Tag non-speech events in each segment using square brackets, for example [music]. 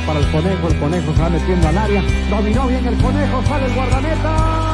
para el conejo, el conejo se va metiendo al área. Dominó bien el conejo, sale el guardameta.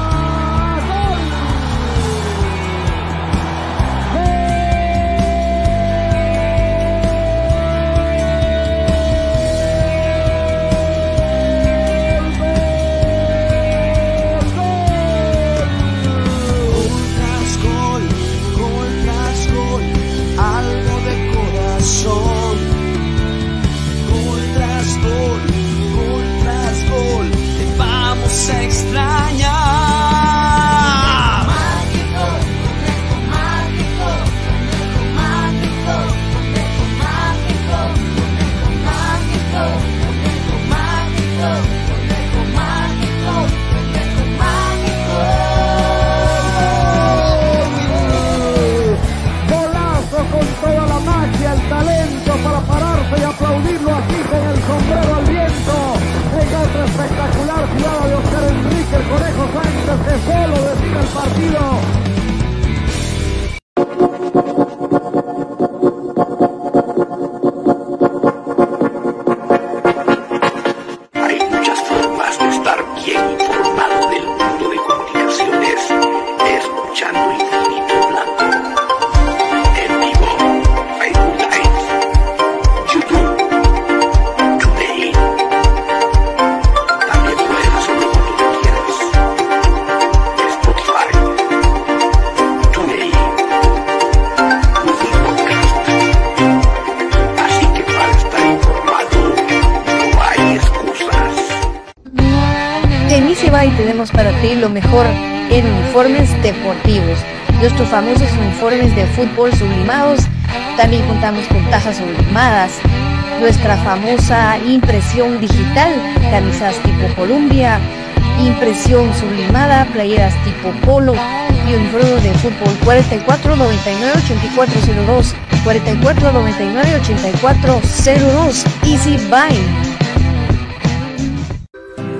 Tenemos para ti lo mejor en uniformes deportivos. Nuestros famosos uniformes de fútbol sublimados. También contamos con tazas sublimadas. Nuestra famosa impresión digital, camisas tipo Columbia, impresión sublimada, playeras tipo polo y uniforme de fútbol 44 99 8402 44 99 8402 Easy Buy.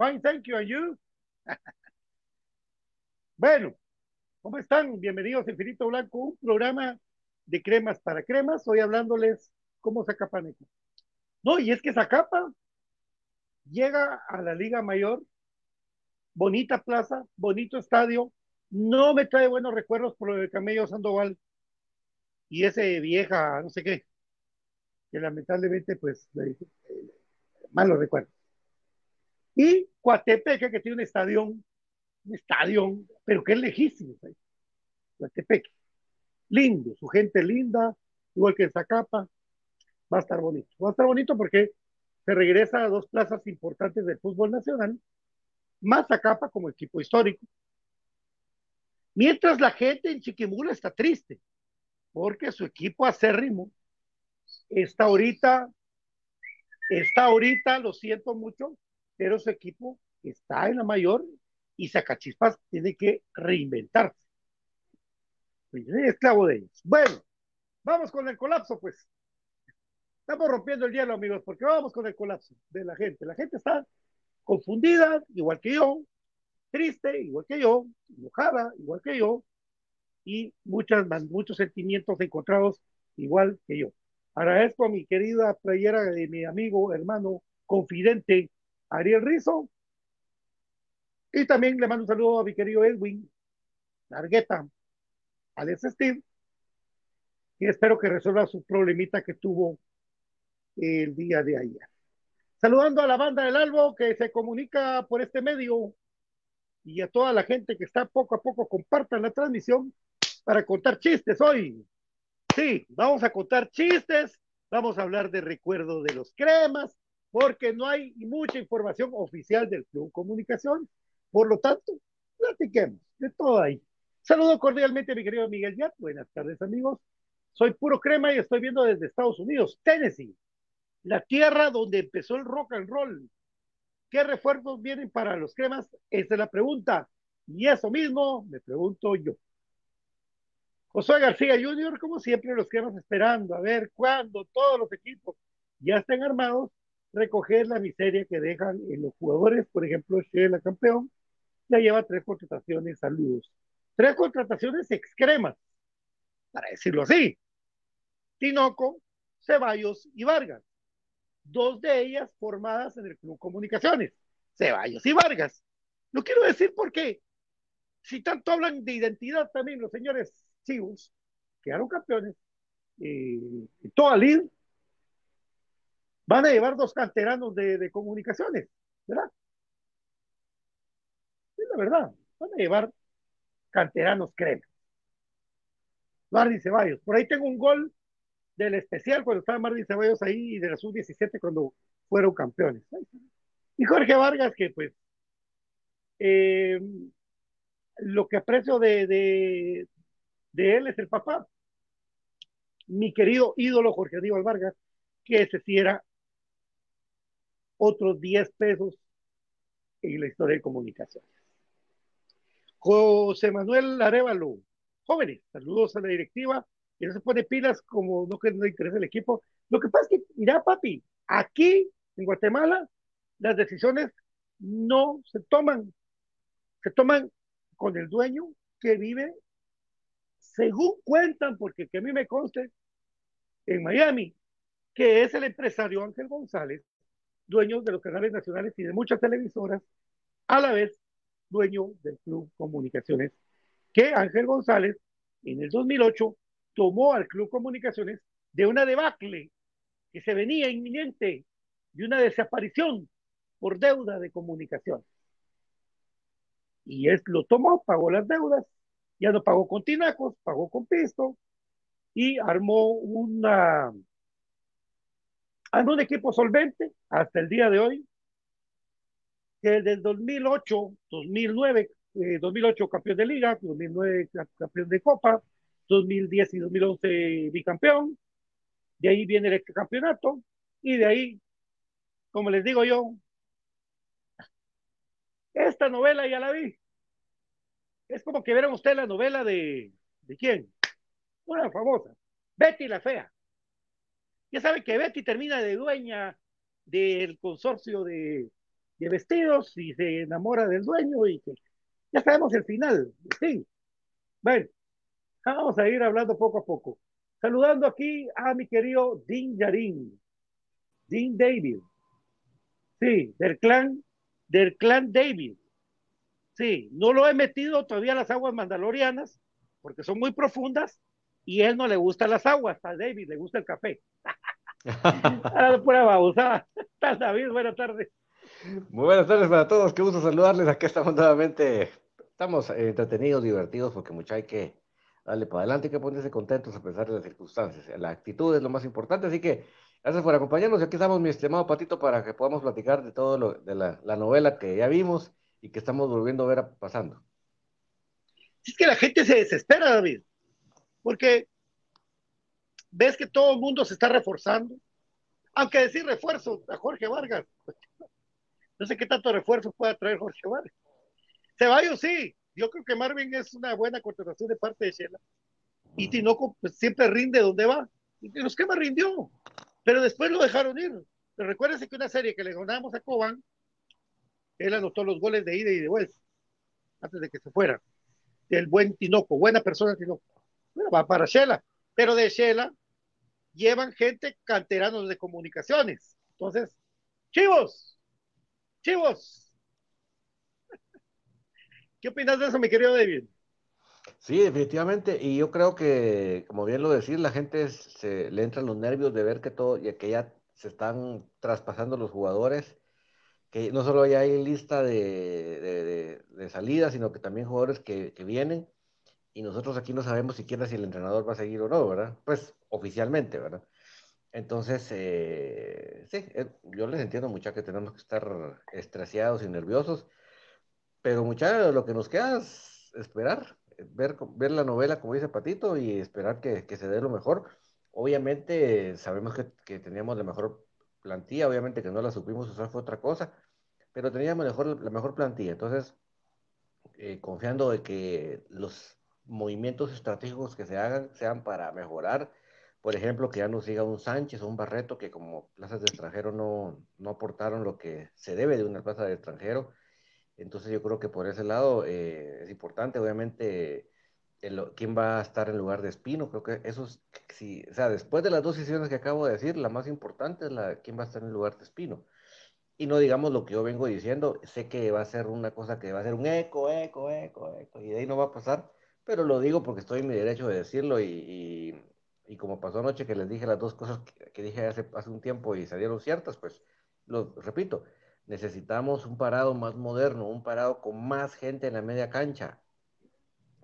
Fine, thank you. And you? [laughs] bueno, ¿cómo están? Bienvenidos a Infinito Blanco, un programa de cremas para cremas. Hoy hablándoles cómo Zacapaneco. No, y es que Zacapa llega a la Liga Mayor, bonita plaza, bonito estadio. No me trae buenos recuerdos por del Camello Sandoval y ese vieja, no sé qué, que lamentablemente, pues, le- malos recuerdos. Y Coatepeque, que tiene un estadio, un estadio, pero que es lejísimo. ¿sabes? Coatepeque. Lindo, su gente linda, igual que en Zacapa. Va a estar bonito. Va a estar bonito porque se regresa a dos plazas importantes del fútbol nacional, más Zacapa como equipo histórico. Mientras la gente en Chiquimula está triste, porque su equipo acérrimo está ahorita está ahorita, lo siento mucho, pero su equipo está en la mayor y Zacachispas tiene que reinventarse. Pues, Es esclavo de ellos. Bueno, vamos con el colapso, pues. Estamos rompiendo el hielo, amigos, porque vamos con el colapso de la gente. La gente está confundida, igual que yo, triste, igual que yo, enojada, igual que yo, y muchas, muchos sentimientos encontrados, igual que yo. Agradezco a mi querida playera de mi amigo, hermano, confidente Ariel Rizo. Y también le mando un saludo a mi querido Edwin Largueta, Alex Steve. Y espero que resuelva su problemita que tuvo el día de ayer. Saludando a la banda del Albo que se comunica por este medio y a toda la gente que está poco a poco compartan la transmisión para contar chistes hoy. Sí, vamos a contar chistes, vamos a hablar de recuerdo de los cremas, porque no hay mucha información oficial del Club Comunicación. Por lo tanto, platiquemos de todo ahí. Saludo cordialmente a mi querido Miguel Yat. Buenas tardes, amigos. Soy puro crema y estoy viendo desde Estados Unidos, Tennessee, la tierra donde empezó el rock and roll. ¿Qué refuerzos vienen para los cremas? Esa es la pregunta. Y eso mismo me pregunto yo. Josué García Jr., como siempre, los quedamos esperando a ver cuándo todos los equipos ya estén armados, recoger la miseria que dejan en los jugadores. Por ejemplo, Shela campeón, ya lleva tres contrataciones, saludos. Tres contrataciones excremas, para decirlo así. Tinoco, Ceballos y Vargas. Dos de ellas formadas en el Club Comunicaciones, Ceballos y Vargas. Lo quiero decir porque si tanto hablan de identidad también los señores Chivos, quedaron campeones, eh, toda Lid, van a llevar dos canteranos de, comunicaciones, ¿verdad? Es la verdad, van a llevar canteranos crema. Martín Ceballos, por ahí tengo un gol del especial cuando estaba Martín Ceballos ahí y de la sub-17 cuando fueron campeones. Y Jorge Vargas, que pues eh, lo que aprecio de, él es el papá. Mi querido ídolo Jorge Aníbal Vargas, que ese sí otros 10 pesos en la historia de comunicaciones. José Manuel Arevalo, jóvenes, saludos a la directiva, que no se pone pilas como no que no interesa el equipo. Lo que pasa es que, mira, papi, aquí en Guatemala las decisiones no se toman, se toman con el dueño que vive, según cuentan, porque que a mí me conste, en Miami, que es el empresario Ángel González, dueño de los canales nacionales y de muchas televisoras, a la vez dueño del Club Comunicaciones, que Ángel González en el 2008 tomó al Club Comunicaciones de una debacle que se venía inminente, de una desaparición por deuda de comunicaciones. Y él lo tomó, pagó las deudas, ya no pagó con tinacos, pagó con pisto y armó una armó un equipo solvente hasta el día de hoy, que desde el 2008, 2009, eh, 2008 campeón de liga, 2009 campeón de copa, 2010 y 2011 bicampeón, de ahí viene el campeonato y de ahí, como les digo yo, esta novela ya la vi. Es como que vieron usted la novela de, ¿de quién? Una famosa, Betty la Fea. Ya sabe que Betty termina de dueña del consorcio de, vestidos y se enamora del dueño y que ya sabemos el final. Sí. Bueno, vamos a ir hablando poco a poco. Saludando aquí a mi querido Dean Yarin, Dean David. Sí, del clan, del clan David. Sí, no lo he metido todavía a las aguas mandalorianas porque son muy profundas y él no le gusta las aguas, a David le gusta el café. [laughs] Ahora pura babosada. [laughs] Tal David, buenas tardes. Muy buenas tardes para todos, qué gusto saludarles. Aquí estamos nuevamente. Estamos eh, entretenidos, divertidos, porque mucho hay que darle para adelante y que ponerse contentos a pesar de las circunstancias. La actitud es lo más importante, así que gracias por acompañarnos. Y aquí estamos, mi estimado Patito, para que podamos platicar de todo lo de la, la novela que ya vimos y que estamos volviendo a ver pasando. Es que la gente se desespera, David, porque ves que todo el mundo se está reforzando. Aunque decir refuerzo a Jorge Vargas, [laughs] no sé qué tanto refuerzo pueda traer Jorge Vargas. Ceballos sí, yo creo que Marvin es una buena contratación de parte de Shela. Y Tinoco pues, siempre rinde donde va. Y los que más rindió, pero después lo dejaron ir. Pero recuérdense que una serie que le ganamos a Coban, él anotó los goles de ida y de vuelta, antes de que se fuera. El buen Tinoco, buena persona Tinoco. Va para Shela, pero de Shela llevan gente canteranos de comunicaciones. Entonces, chivos, chivos. [laughs] ¿Qué opinas de eso, mi querido David? Sí, definitivamente, y yo creo que, como bien lo decís, la gente se le entran los nervios de ver que todo, que ya se están traspasando los jugadores, que no solo ya hay lista de, de, de, salidas, sino que también jugadores que, vienen, y nosotros aquí no sabemos siquiera si el entrenador va a seguir o no, ¿verdad? Pues oficialmente, ¿verdad? Entonces, eh, sí, eh, yo les entiendo mucha que tenemos que estar estresados y nerviosos, pero mucha lo que nos queda es esperar, ver, ver la novela, como dice Patito, y esperar que, que se dé lo mejor. Obviamente sabemos que, que, teníamos la mejor plantilla, obviamente que no la supimos usar fue otra cosa, pero teníamos mejor, la mejor plantilla. Entonces, eh, confiando de que los movimientos estratégicos que se hagan sean para mejorar, por ejemplo, que ya no siga un Sánchez o un Barreto que como plazas de extranjero no, no aportaron lo que se debe de una plaza de extranjero entonces yo creo que por ese lado eh, es importante, obviamente, el, quién va a estar en lugar de Espino. Creo que eso es, si, o sea, después de las dos decisiones que acabo de decir, la más importante es la quién va a estar en lugar de Espino. Y no digamos lo que yo vengo diciendo, sé que va a ser una cosa que va a ser un eco, eco, eco, eco, y de ahí no va a pasar, pero lo digo porque estoy en mi derecho de decirlo y, y, como pasó anoche que les dije las dos cosas que, dije hace, hace un tiempo y salieron ciertas, pues lo repito, necesitamos un parado más moderno, un parado con más gente en la media cancha.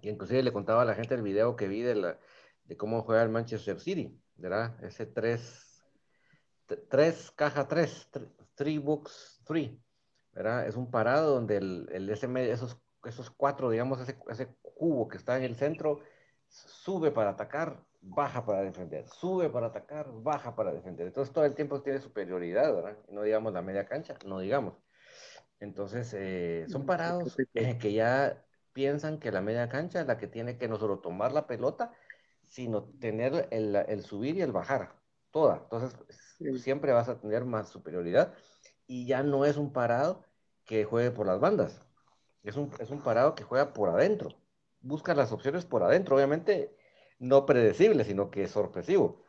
Y inclusive le contaba a la gente el video que vi de, la, de cómo juega el Manchester City, ¿verdad? Ese 3, 3 caja 3, 3 books 3, ¿verdad? Es un parado donde el, el ese, esos, esos cuatro, digamos, ese cubo que está en el centro, sube para atacar, baja para defender, sube para atacar, baja para defender. Entonces todo el tiempo tiene superioridad, ¿verdad? No digamos la media cancha, no digamos. Entonces eh, son parados eh, [laughs] que ya piensan que la media cancha es la que tiene que no solo tomar la pelota, sino tener el, el subir y el bajar, toda. Entonces sí. siempre vas a tener más superioridad y ya no es un parado que juegue por las bandas, es un, es un parado que juega por adentro, busca las opciones por adentro, obviamente no predecible, sino que es sorpresivo.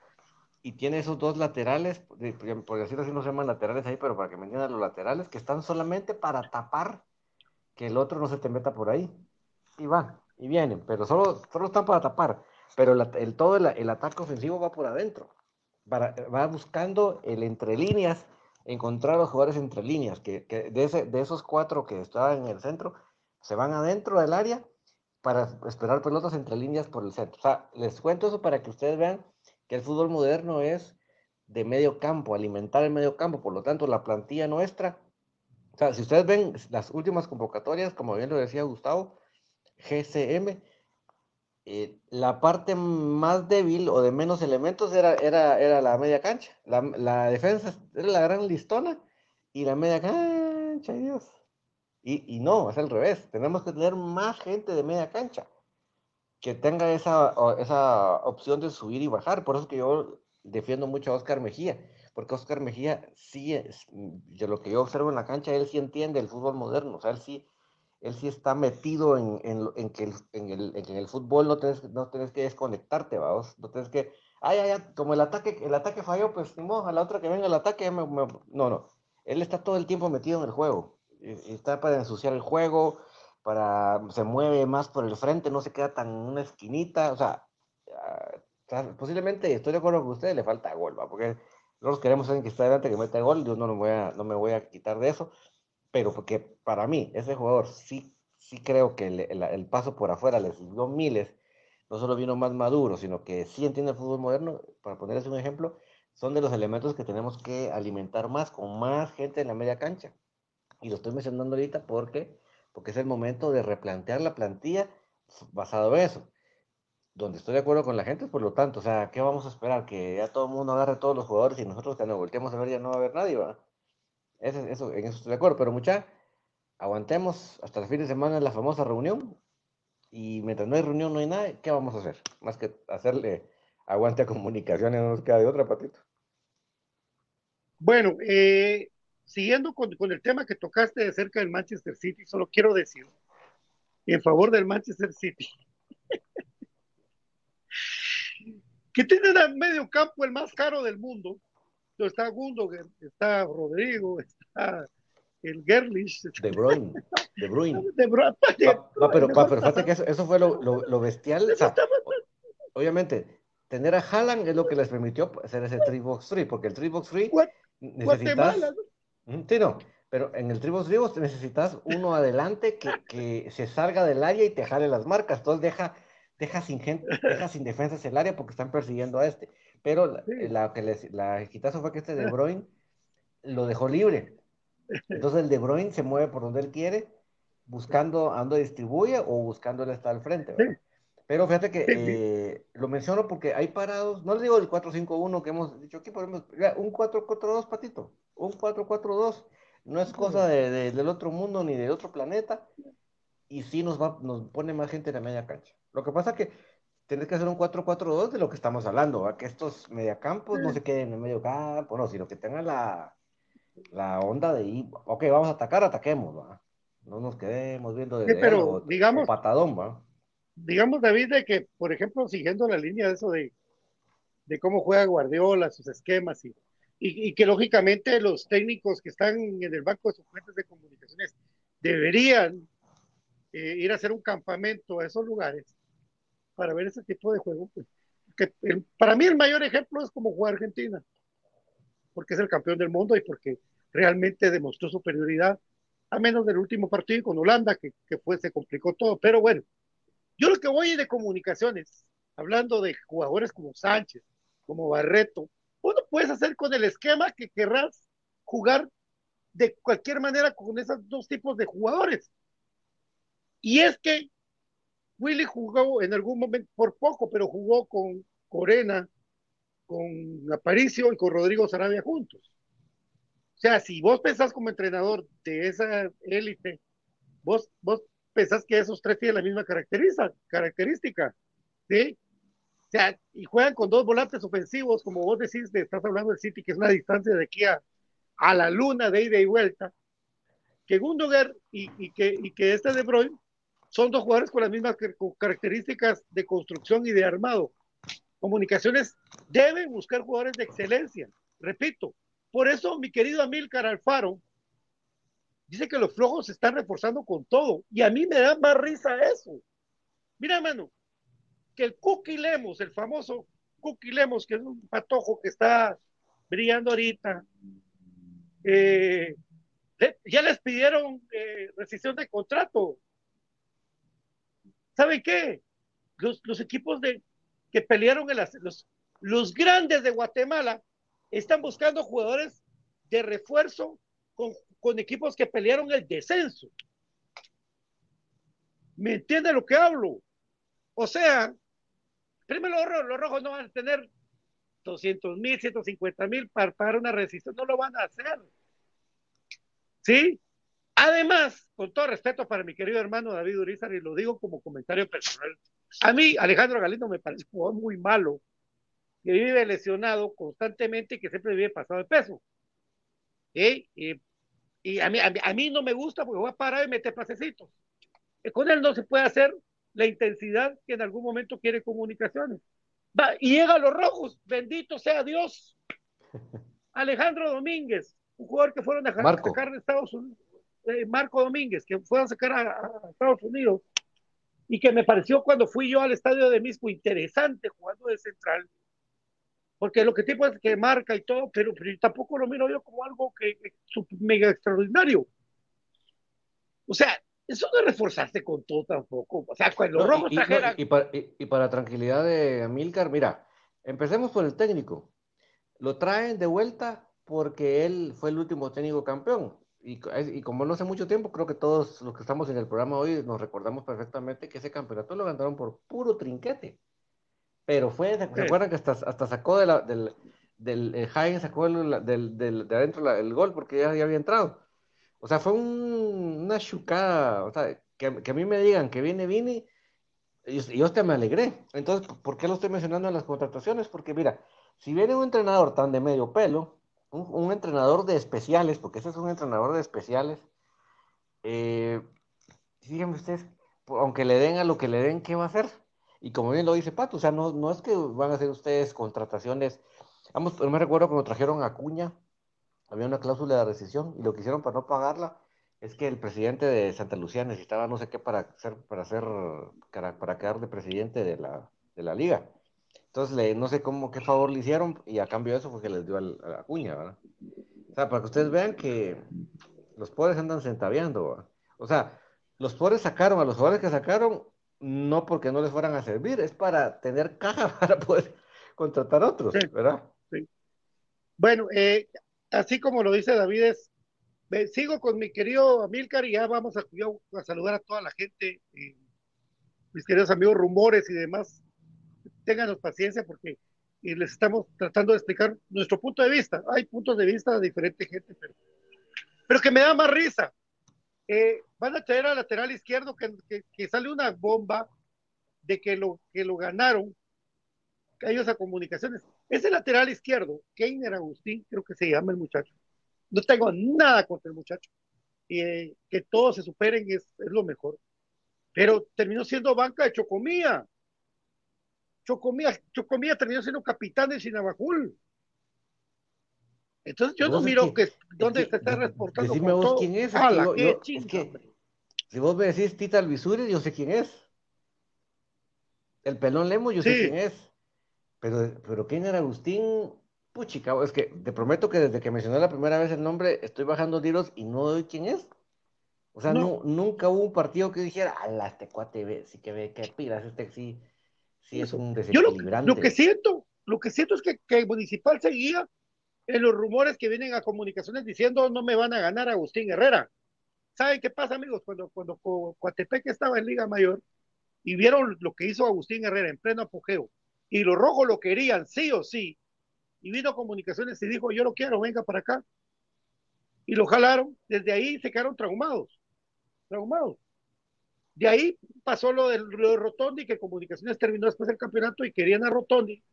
y tiene esos dos laterales, por decirlo así, no se llaman laterales ahí, pero para que me entiendan los laterales, que están solamente para tapar que el otro no se te meta por ahí. Y van, y vienen, pero solo, solo están para tapar. Pero el, todo el, el ataque ofensivo va por adentro. Para- va buscando el entre líneas, encontrar a los jugadores entre líneas, que, que de, ese- de esos cuatro que estaban en el centro, se van adentro del área para esperar pelotas entre líneas por el centro. O sea, les cuento eso para que ustedes vean que el fútbol moderno es de medio campo, alimentar el medio campo. Por lo tanto, la plantilla nuestra, o sea, si ustedes ven las últimas convocatorias, como bien lo decía Gustavo, GCM, eh, la parte más débil o de menos elementos era, era, era la media cancha. La, la defensa era la gran listona y la media cancha, ay Dios. Y, y no, es al revés. Tenemos que tener más gente de media cancha que tenga esa, esa opción de subir y bajar. Por eso es que yo defiendo mucho a Oscar Mejía, porque Oscar Mejía sí, es, de lo que yo observo en la cancha, él sí entiende el fútbol moderno, o sea, él sí, él sí está metido en, en, en que, el, en, el, en el fútbol no tienes, no tienes que desconectarte, vamos, no tienes que, ay, ay, ay, como el ataque, el ataque falló, pues ni modo, a la otra que venga el ataque, me- me- no, no, él está todo el tiempo metido en el juego, está para ensuciar el juego, para, se mueve más por el frente, no se queda tan en una esquinita, o sea, ah, posiblemente estoy de acuerdo con ustedes, le falta gol, ¿va? porque nosotros queremos alguien que está adelante que meta gol, yo no, me voy a, no me voy a quitar de eso, pero porque para mí, ese jugador sí, sí creo que el, el- el paso por afuera le sirvió miles, no solo vino más maduro, sino que sí entiende el fútbol moderno, para ponerles un ejemplo, son de los elementos que tenemos que alimentar más, con más gente en la media cancha. Y lo estoy mencionando ahorita porque, porque es el momento de replantear la plantilla basado en eso. Donde estoy de acuerdo con la gente, por lo tanto, o sea, ¿qué vamos a esperar? Que ya todo el mundo agarre a todos los jugadores y nosotros cuando volteemos a ver ya no va a haber nadie, ¿va? Eso, eso, en eso estoy de acuerdo, pero mucha, aguantemos hasta el fin de semana la famosa reunión y mientras no hay reunión no hay nada, ¿qué vamos a hacer? Más que hacerle aguante a comunicaciones, no nos queda de otra, Patito. Bueno, eh, siguiendo con, con el tema que tocaste de cerca del Manchester City, solo quiero decir en favor del Manchester City [laughs] que tiene el medio campo el más caro del mundo. Está Gundogan, está Rodrigo, está el Gerlich, De Bruyne, De Bruyne. [laughs] de Bra- Va, va, pero, va, pero fíjate que eso, eso fue lo, lo, lo bestial. o sea, obviamente, tener a Haaland es lo que les permitió hacer ese 3box 3, porque el 3box 3 Gua- necesitas. Sí, no, pero en el 3box 3 vos necesitas uno adelante que, que se salga del área y te jale las marcas. Entonces deja, deja sin gente, deja sin defensas el área porque están persiguiendo a este. Pero la, Sí. la que les, la hijitazo fue que este De [laughs] Bruyne lo dejó libre. Entonces el De Bruyne se mueve por donde él quiere, buscando a dónde distribuye o buscando él está al frente. ¿verdad? Pero fíjate que Sí, sí. eh, lo menciono porque hay parados, no les digo el 4-5-1 que hemos dicho aquí, podemos, un 4-4-2, Patito, un 4-4-2, no es cosa de- de- del otro mundo ni del otro planeta, y sí nos, va, nos pone más gente en la media cancha. Lo que pasa que tienes que hacer un 4-4-2 de lo que estamos hablando, ¿va? que estos mediacampos no se queden en el medio campo, no, sino que tengan la, la onda de ir, ok, vamos a atacar, ataquemos, ¿va? no nos quedemos viendo de Sí, pero digamos- patadón, ¿va? Digamos, David, de que, por ejemplo, siguiendo la línea de eso de, de cómo juega Guardiola, sus esquemas, y, y, y que lógicamente los técnicos que están en el banco de suplentes de comunicaciones deberían eh, ir a hacer un campamento a esos lugares para ver ese tipo de juego. pues, que para mí el mayor ejemplo es como juega Argentina, porque es el campeón del mundo y porque realmente demostró superioridad, a menos del último partido con Holanda, que, que fue, se complicó todo, pero bueno. Yo lo que voy de comunicaciones, hablando de jugadores como Sánchez, como Barreto, uno puedes hacer con el esquema que querrás jugar de cualquier manera con esos dos tipos de jugadores. Y es que Willy jugó en algún momento, por poco, pero jugó con Corena, con Aparicio y con Rodrigo Sarabia juntos. O sea, si vos pensás como entrenador de esa élite, vos, vos pensás que esos tres tienen la misma característica, característica, ¿sí? O sea, y juegan con dos volantes ofensivos, como vos decís, de, estás hablando del City, que es una distancia de aquí a, a la luna de ida y vuelta, que Gundogan y, y, que, y que este De Bruyne son dos jugadores con las mismas características de construcción y de armado. Comunicaciones deben buscar jugadores de excelencia. Repito, por eso mi querido Amílcar Alfaro dice que los flojos se están reforzando con todo. Y a mí me da más risa eso. Mira, mano, que el Cookie Lemos, el famoso Cookie Lemos, que es un patojo que está brillando ahorita, eh, ya les pidieron eh, rescisión de contrato. ¿Saben qué? Los, los equipos de, que pelearon en las, los, los grandes de Guatemala están buscando jugadores de refuerzo con, con equipos que pelearon el descenso. ¿Me entiende lo que hablo? O sea, primero los, ro- los rojos no van a tener 200 mil, 150 mil para pagar una rescisión, no lo van a hacer. ¿Sí? Además, con todo respeto para mi querido hermano David Urizar, y lo digo como comentario personal, a mí Alejandro Galindo me parece un jugador muy malo, que vive lesionado constantemente y que siempre vive pasado de peso. ¿Sí? Y a, mí, a, mí, a mí no me gusta porque va a parar y mete pasecitos. Y con él no se puede hacer la intensidad que en algún momento quiere comunicaciones. Va, y llega a los rojos, bendito sea Dios. [laughs] Alejandro Domínguez, un jugador que fueron a Marco. sacar de Estados Unidos, eh, Marco Domínguez, que fueron a sacar a, a Estados Unidos, y que me pareció cuando fui yo al estadio de Misco interesante jugando de central, porque lo que tipo es que marca y todo, pero, pero tampoco lo miro yo como algo que, que mega extraordinario. O sea, eso no reforzarse con todo tampoco. O sea, cuando los No, rojos y, no, trajeran. y para, y- y para tranquilidad de Amílcar, mira, empecemos por el técnico. Lo traen de vuelta porque él fue el último técnico campeón. Y, y como no hace mucho tiempo, creo que todos los que estamos en el programa hoy nos recordamos perfectamente que ese campeonato lo ganaron por puro trinquete. Pero fue, ¿se acuerdan que hasta, hasta sacó de la, del, del eh, sacó el- del, del- de adentro la- el gol porque ya, ya había entrado? O sea, fue un- una chucada, o sea, que, que a mí me digan que viene Vini, y yo, hasta me alegré. Entonces, ¿por qué lo estoy mencionando en las contrataciones? Porque mira, si viene un entrenador tan de medio pelo, un, un entrenador de especiales, porque ese es un entrenador de especiales, eh, díganme ustedes, aunque le den a lo que le den, ¿qué va a hacer? Y como bien lo dice Pato, o sea, no, no es que van a hacer ustedes contrataciones. Vamos, yo me recuerdo cuando trajeron a Acuña, había una cláusula de rescisión y lo que hicieron para no pagarla es que el presidente de Santa Lucía necesitaba no sé qué para ser, para ser, para, para quedar de presidente de la, de la liga. Entonces, le, no sé cómo, qué favor le hicieron y a cambio de eso fue que les dio al- a Acuña, ¿verdad? O sea, para que ustedes vean que los pobres andan centaveando, ¿verdad? O sea, los pobres sacaron a los jugadores que sacaron no porque no les fueran a servir, es para tener caja [laughs] para poder contratar otros, Sí. ¿verdad? Bueno, eh, así como lo dice David, es, me- sigo con mi querido Amílcar y ya vamos a, yo a saludar a toda la gente, eh, mis queridos amigos rumores y demás. Ténganos paciencia porque eh, les estamos tratando de explicar nuestro punto de vista. Hay puntos de vista de diferente gente, pero, pero que me da más risa. Eh, van a traer al lateral izquierdo que, sale una bomba de que lo, que lo ganaron ellos a comunicaciones. Ese lateral izquierdo, Keiner Agustín, creo que se llama el muchacho. No tengo nada contra el muchacho. Eh, que todos se superen es, lo mejor. Pero terminó siendo banca de Chocomía. Chocomía, Chocomía terminó siendo capitán de Sinabajul. Entonces yo no miro que- que, dónde que- se está reportando. decime vos todo. quién es. Si vos me decís Tita Alvisuri, yo sé quién es. El pelón Lemo, yo sé quién es. Pero, pero quién era Agustín, puchica, es que te prometo que desde que mencioné la primera vez el nombre, estoy bajando tiros y no doy quién es. O sea, No. no, nunca hubo un partido que dijera, ala, este cuate ve, sí que ve, que pilas, este sí, sí es un Yo lo, desequilibrante. lo que siento, lo que siento es que, que el municipal seguía en los rumores que vienen a comunicaciones diciendo no me van a ganar Agustín Herrera. ¿Saben qué pasa, amigos? Cuando, cuando Co- Coatepec estaba en Liga Mayor y vieron lo que hizo Agustín Herrera en pleno apogeo y los rojos lo querían sí o sí, y vino comunicaciones y dijo yo lo quiero, venga para acá. Y lo jalaron, desde ahí se quedaron traumados, traumados. De ahí pasó lo de, lo Rotondi, que Comunicaciones terminó después del campeonato y querían a Rotondi.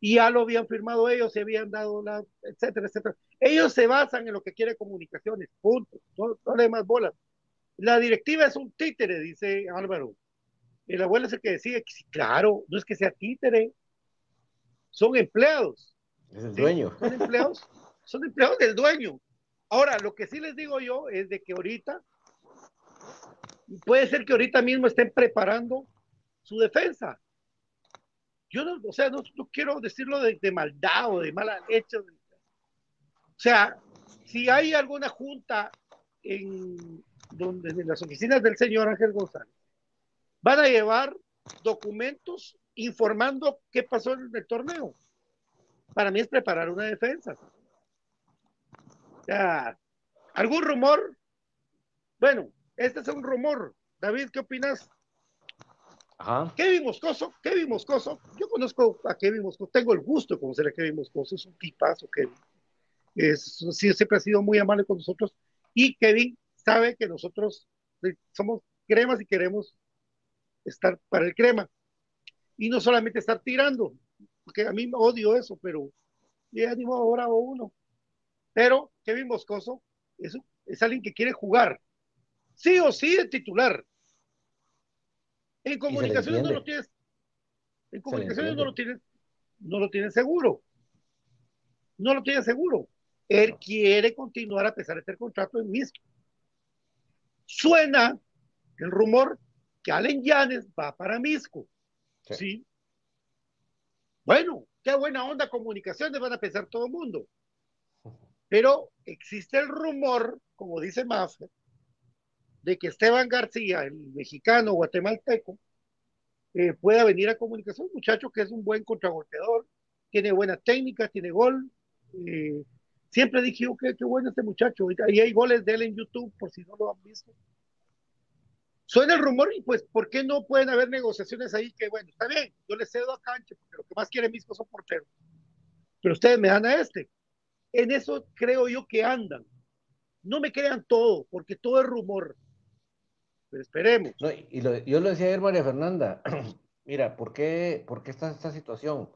Y ya lo habían firmado ellos, se habían dado la, etcétera, etcétera. Ellos se basan en lo que quiere Comunicaciones, punto. No, no le más bolas. La directiva es un títere, dice Álvaro. El abuelo es el que decide que sí, claro, no es que sea títere, son empleados. Es el ¿sí? dueño. Son empleados, son empleados del dueño. Ahora, lo que sí les digo yo es de que ahorita, puede ser que ahorita mismo estén preparando su defensa. Yo no, o sea, no, no quiero decirlo de, maldad o de mala leche. O sea, si hay alguna junta en, donde, en las oficinas del señor Ángel González, van a llevar documentos informando qué pasó en el torneo. Para mí es preparar una defensa. ¿algún rumor? Bueno, este es un rumor. David, ¿qué opinas? Kevin Moscoso, Kevin Moscoso, yo conozco a Kevin Moscoso, tengo el gusto de conocer a Kevin Moscoso, es un tipazo, Kevin. Siempre ha sido muy amable con nosotros y Kevin sabe que nosotros eh, somos cremas y queremos estar para el crema. Y no solamente estar tirando, porque a mí odio eso, pero ya digo ahora o uno. Pero Kevin Moscoso es, es alguien que quiere jugar, sí o sí de titular. En comunicaciones no lo tienes, en comunicaciones no lo tienes, no lo tienes seguro. No lo tiene seguro. Él quiere continuar a pesar de este contrato en Misco. Suena el rumor que Allen Yanes va para Misco. Sí. Sí. Bueno, qué buena onda comunicaciones van a pensar todo el mundo. Pero existe el rumor, como dice Maffer, de que Esteban García, el mexicano guatemalteco, eh, pueda venir a comunicación. Un muchacho que es un buen contragolpeador, tiene buena técnica, tiene gol. eh, siempre dije, yo, qué, bueno este muchacho. Y hay goles de él en YouTube, por si no lo han visto. Suena el rumor y pues, ¿por qué no pueden haber negociaciones ahí? Que bueno, está bien, yo le cedo a Canche, porque lo que más quiere Misco son porteros. Pero ustedes me dan a este. En eso creo yo que andan. No me crean todo, porque todo es rumor. Pero esperemos. No, y lo- yo lo decía ayer, María Fernanda. [clears throat] Mira, ¿por qué, por qué está esta situación?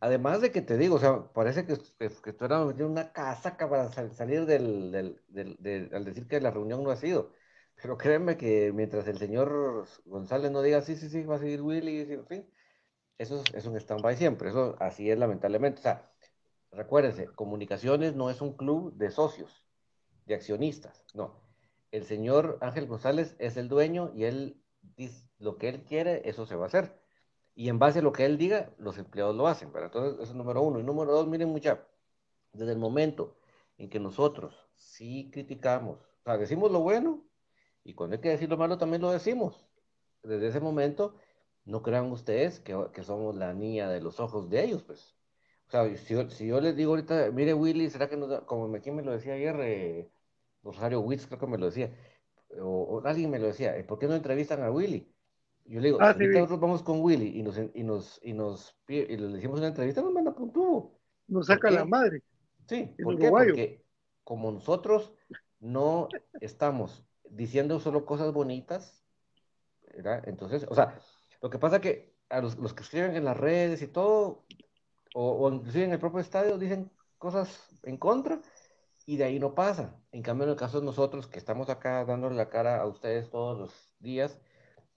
Además de que te digo, o sea, parece que, que, que tú eras una casaca para sal- salir del, del, del- del- al decir que la reunión no ha sido. Pero créeme que mientras el señor González no diga sí, sí, sí, va a seguir Willy, en fin, eso es, es un stand-by siempre. Eso así es lamentablemente. O sea, recuérdense, Comunicaciones no es un club de socios, de accionistas, no. El señor Ángel González es el dueño y él dice lo que él quiere, eso se va a hacer. Y en base a lo que él diga, los empleados lo hacen. Pero entonces, eso es número uno. Y número dos, miren mucha, desde el momento en que nosotros sí criticamos, o sea, decimos lo bueno y cuando hay que decir lo malo también lo decimos. Desde ese momento, no crean ustedes que, que somos la niña de los ojos de ellos, pues. O sea, si si yo les digo ahorita, mire Willy, ¿será que nos da-?" como aquí me lo decía ayer, eh, Rosario Witz creo que me lo decía, o, o alguien me lo decía, "Eh, ¿por qué no entrevistan a Willy? Yo le digo, Ah, si sí, nosotros vamos con Willy y nos, y nos, y nos, y le decimos una entrevista, nos manda por un tubo. Nos saca la madre. Sí, ¿por qué? Porque como nosotros no estamos diciendo solo cosas bonitas, ¿verdad? Entonces, o sea, lo que pasa que a los, los que escriben en las redes y todo, o, o inclusive en el propio estadio, dicen cosas en contra y de ahí no pasa. En cambio, en el caso de nosotros que estamos acá dándole la cara a ustedes todos los días,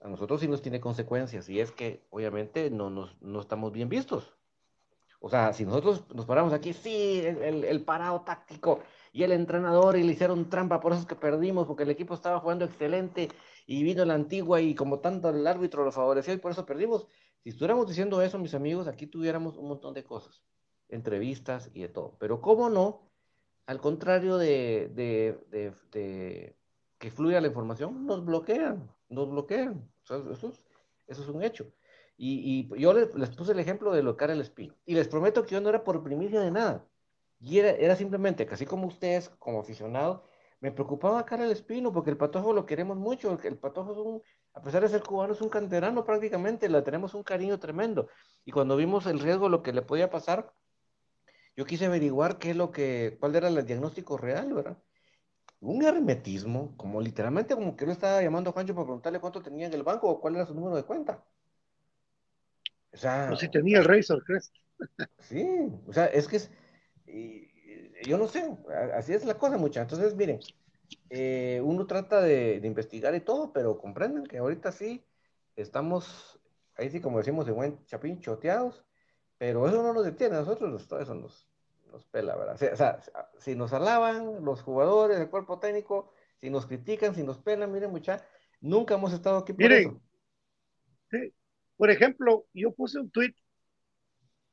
a nosotros sí nos tiene consecuencias y es que obviamente no, nos, no estamos bien vistos. O sea, si nosotros nos paramos aquí, sí, el, el- parado táctico y el entrenador y le hicieron trampa, por eso es que perdimos, porque el equipo estaba jugando excelente y vino la antigua y como tanto el árbitro lo favoreció y por eso perdimos. Si estuviéramos diciendo eso, mis amigos, aquí tuviéramos un montón de cosas, entrevistas y de todo. Pero cómo no, al contrario de, que fluya la información, nos bloquean, nos bloquean. Eso, es, un hecho. Y, yo les, puse el ejemplo de lo que era el Espino. Y les prometo que yo no era por primicia de nada. Y era, simplemente que así como ustedes, como aficionados, me preocupaba cara el Espino, porque el Patojo lo queremos mucho. El, el Patojo a pesar de ser cubano, es un canterano prácticamente. Le tenemos un cariño tremendo. Y cuando vimos el riesgo, lo que le podía pasar, yo quise averiguar qué es lo que, cuál era el diagnóstico real, ¿verdad? Un hermetismo, como literalmente como que lo estaba llamando a Juancho para preguntarle cuánto tenía en el banco o cuál era su número de cuenta. O sea, O si tenía el Razor Crest. [laughs] sí, o sea, es que es, y- yo no sé, así es la cosa, mucha. Entonces, miren, eh, uno trata de, de investigar y todo, pero comprendan que ahorita sí estamos, ahí sí, como decimos en buen chapín, choteados, Pero eso no nos detiene, a nosotros eso nos, nos pela, ¿verdad? O sea, si nos alaban los jugadores, el cuerpo técnico, si nos critican, si nos pelan, miren, mucha, nunca hemos estado aquí por Miren, eso. Sí. Por ejemplo, yo puse un tweet,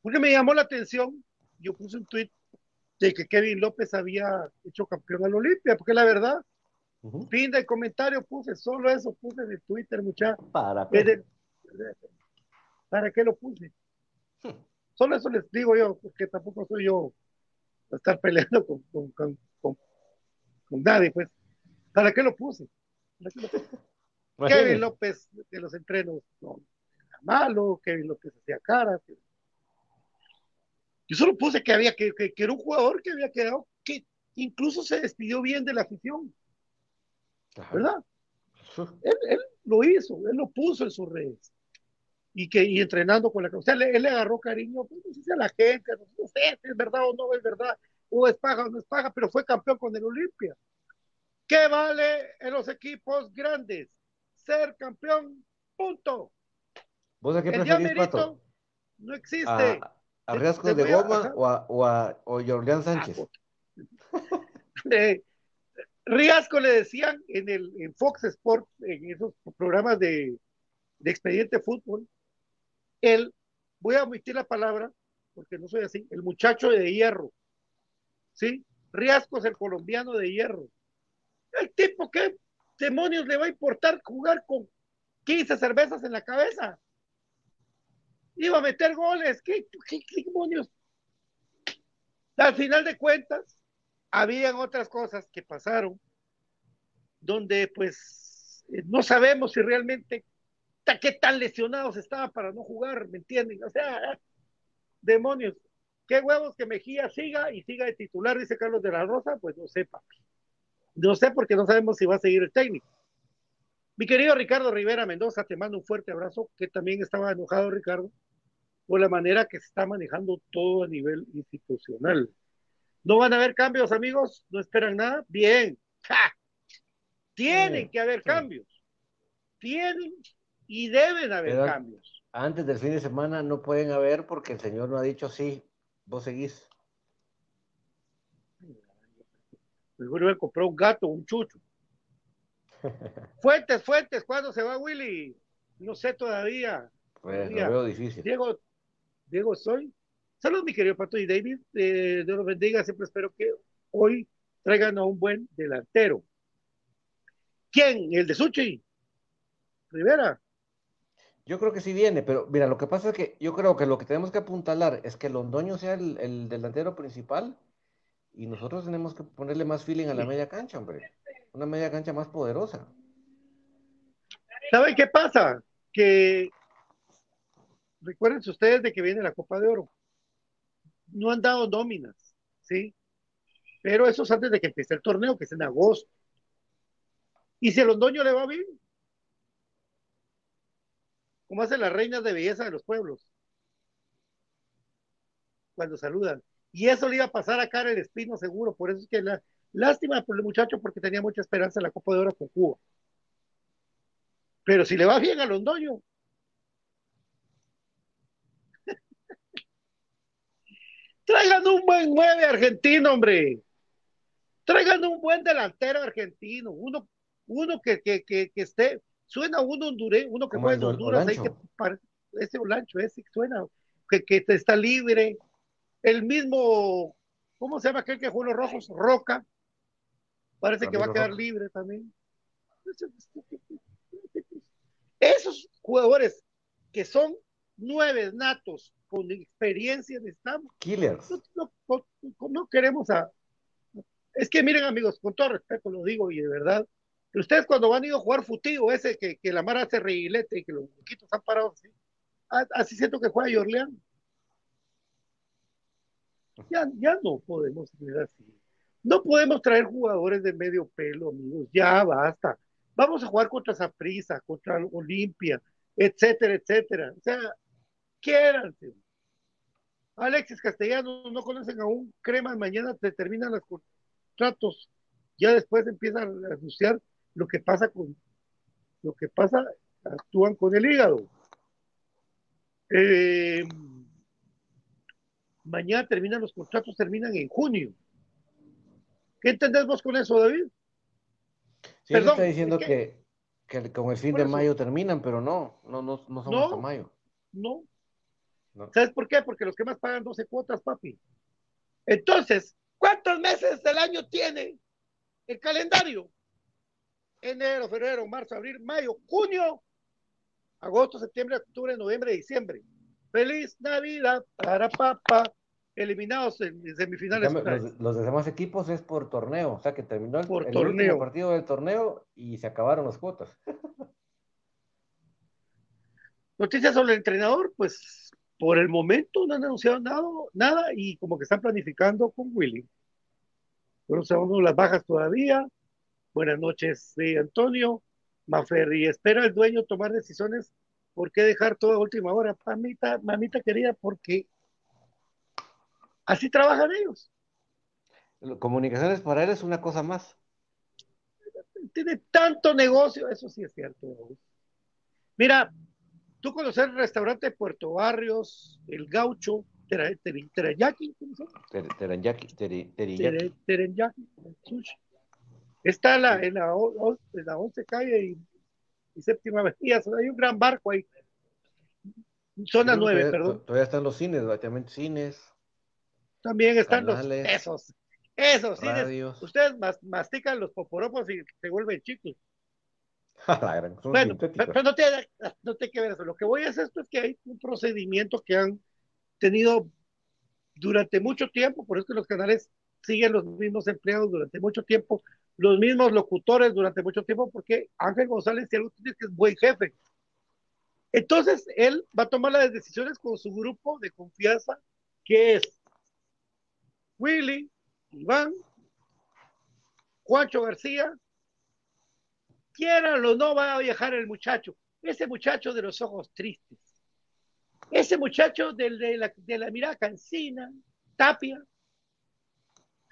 porque me llamó la atención, yo puse un tweet de que Kevin López había hecho campeón al Olimpia, porque la verdad, Ujú. fin del comentario puse, solo eso puse en el Twitter, muchachos. ¿Para qué? ¿Para qué lo puse? Hmm. Solo eso les digo yo, porque tampoco soy yo estar peleando con, con, con, con- con nadie, pues. ¿Para qué lo puse? ¿Para qué lo puse? [laughs] Imagínense. Kevin López de los entrenos no era malo, Kevin López hacía caras. Yo solo puse que había que, que, que era un jugador que había quedado, que incluso se despidió bien de la afición, Ajá. ¿verdad? Él, él lo hizo, él lo puso en sus redes. Y que y entrenando con la o sea, le- él le agarró cariño, pues, no sé si a la gente, no, sé si es verdad o no es verdad, o es paja o no es paja, pero fue campeón con el Olimpia. ¿Qué vale en los equipos grandes? Ser campeón, punto. ¿Vos a qué El preferís, Pato? no existe. ¿A, a te de a- Goma o a, o a o Jordan Sánchez? [laughs] Eh, Riasco le decían en el en Fox Sports, en esos programas de, de expediente fútbol, el, voy a omitir la palabra, porque no soy así, el muchacho de hierro, ¿sí? Riasco es el colombiano de hierro. El tipo, ¿qué demonios le va a importar jugar con 15 cervezas en la cabeza? Iba a meter goles, ¿qué, qué, qué demonios? Al final de cuentas, habían otras cosas que pasaron donde pues eh, no sabemos si realmente qué tan lesionados estaban para no jugar, ¿me entienden? O sea, demonios, qué huevos que Mejía siga y siga de titular, dice Carlos de la Rosa, pues no sé, papi. No sé porque no sabemos si va a seguir el técnico. Mi querido Ricardo Rivera Mendoza, te mando un fuerte abrazo, que también estaba enojado Ricardo por la manera que se está manejando todo a nivel institucional. ¿No van a haber cambios, amigos? ¿No esperan nada? Bien. ¡Ja! Tienen Sí, que haber sí. cambios. Tienen y deben haber Pero- cambios. Antes del fin de semana no pueden haber porque el señor no ha dicho sí, vos seguís. Iba a comprar un gato, un chucho. [laughs] Fuentes, fuentes, ¿cuándo se va Willy? No sé todavía. Pues lo veo difícil. Diego, Diego soy. Saludos, mi querido Pato y David. Eh, Dios los bendiga. Siempre espero que hoy traigan a un buen delantero. ¿Quién? ¿El de Suchi? Rivera. Yo creo que sí viene, pero mira, lo que pasa es que yo creo que lo que tenemos que apuntalar es que Londoño sea el, el delantero principal y nosotros tenemos que ponerle más feeling a la media cancha, hombre. Una media cancha más poderosa. ¿Saben qué pasa? Que recuérdense ustedes de que viene la Copa de Oro. No han dado nóminas, ¿sí? Pero eso es antes de que empiece el torneo, que es en agosto. Y si a Londoño le va bien, como hacen las reinas de belleza de los pueblos, cuando saludan. Y eso le iba a pasar a Cara el Espino seguro, por eso es que la lástima por el muchacho porque tenía mucha esperanza en la Copa de Oro con Cuba. Pero si le va bien a Londoño, [laughs] traigan un buen nueve argentino, hombre. Traigan un buen delantero argentino, uno, uno que, que, que, que esté, suena uno hondureño, uno que en Ol- Honduras, ahí que ese Olancho, ese suena, que, que está libre. El mismo, ¿cómo se llama aquel que jugó los rojos? Roca. Parece que va a quedar Roca. libre también. Esos jugadores que son nueve natos con experiencia necesitamos. Killers. No, no- no- queremos a. Es que miren, amigos, con todo respeto lo digo y de verdad, ustedes cuando van a ir a jugar futivo, ese que, que la mara hace reguilete y que los muñequitos están parados así, a- así siento que juega Yorleán. Ya, ya no podemos ser así. No podemos traer jugadores de medio pelo, amigos. Ya basta. Vamos a jugar contra Zaprisa, contra Olimpia, etcétera, etcétera. O sea, quiéranse. Alexis Castellanos no conocen aún Crema, mañana te terminan los contratos, ya después empiezan a anunciar lo que pasa con lo que pasa, actúan con el hígado. Eh, mañana terminan los contratos, terminan en junio. ¿Qué entendés vos con eso, David? Sí, Perdón, está diciendo es que, que con el fin de mayo terminan, pero no, no, no, no somos No. hasta mayo. No. No. ¿Sabes por qué? Porque los que más pagan 12 cuotas, papi. Entonces, ¿cuántos meses del año tiene el calendario? Enero, febrero, marzo, abril, mayo, junio, agosto, septiembre, octubre, noviembre, diciembre. Feliz Navidad para papá. Eliminados en semifinales. Los, los demás equipos es por torneo, o sea que terminó el, Por el torneo. partido del torneo y se acabaron las cuotas. [laughs] Noticias sobre el entrenador, pues por el momento no han anunciado nada, nada y como que están planificando con Willy. Bueno, sabemos las bajas todavía. Buenas noches, eh, Antonio. Maferri, espera el dueño tomar decisiones. ¿Por qué dejar todo a última hora? Mamita, mamita querida, porque así trabajan ellos. Comunicaciones para él es una cosa más. Tiene tanto negocio, eso sí es cierto. Mira, tú conoces el restaurante Puerto Barrios, El Gaucho, Tera- Tera- Terayaki, ¿cómo se llama? Ter- Teranyaki, Está en la, en la, en la 11 calle y, y séptima avenida. [laughs] Hay un gran barco ahí. Zona que 9, todavía, perdón. Todavía están los cines, obviamente cines, También están los, esos, esos cines. radios. Ustedes mas- mastican los poporopos y se vuelven chicos. [laughs] Gran, Bueno, sintéticos. pero no tiene, no tiene que ver eso. Lo que voy a hacer esto es que hay un procedimiento que han tenido durante mucho tiempo, por eso que los canales siguen los mismos empleados durante mucho tiempo, los mismos locutores durante mucho tiempo, porque Ángel González, si algo tiene es buen jefe. Entonces, él va a tomar las decisiones con su grupo de confianza, que es Willy, Iván, Juancho García, quieran o no, va a viajar el muchacho. Ese muchacho de los ojos tristes. Ese muchacho de, la, de la mirada cansina, Tapia,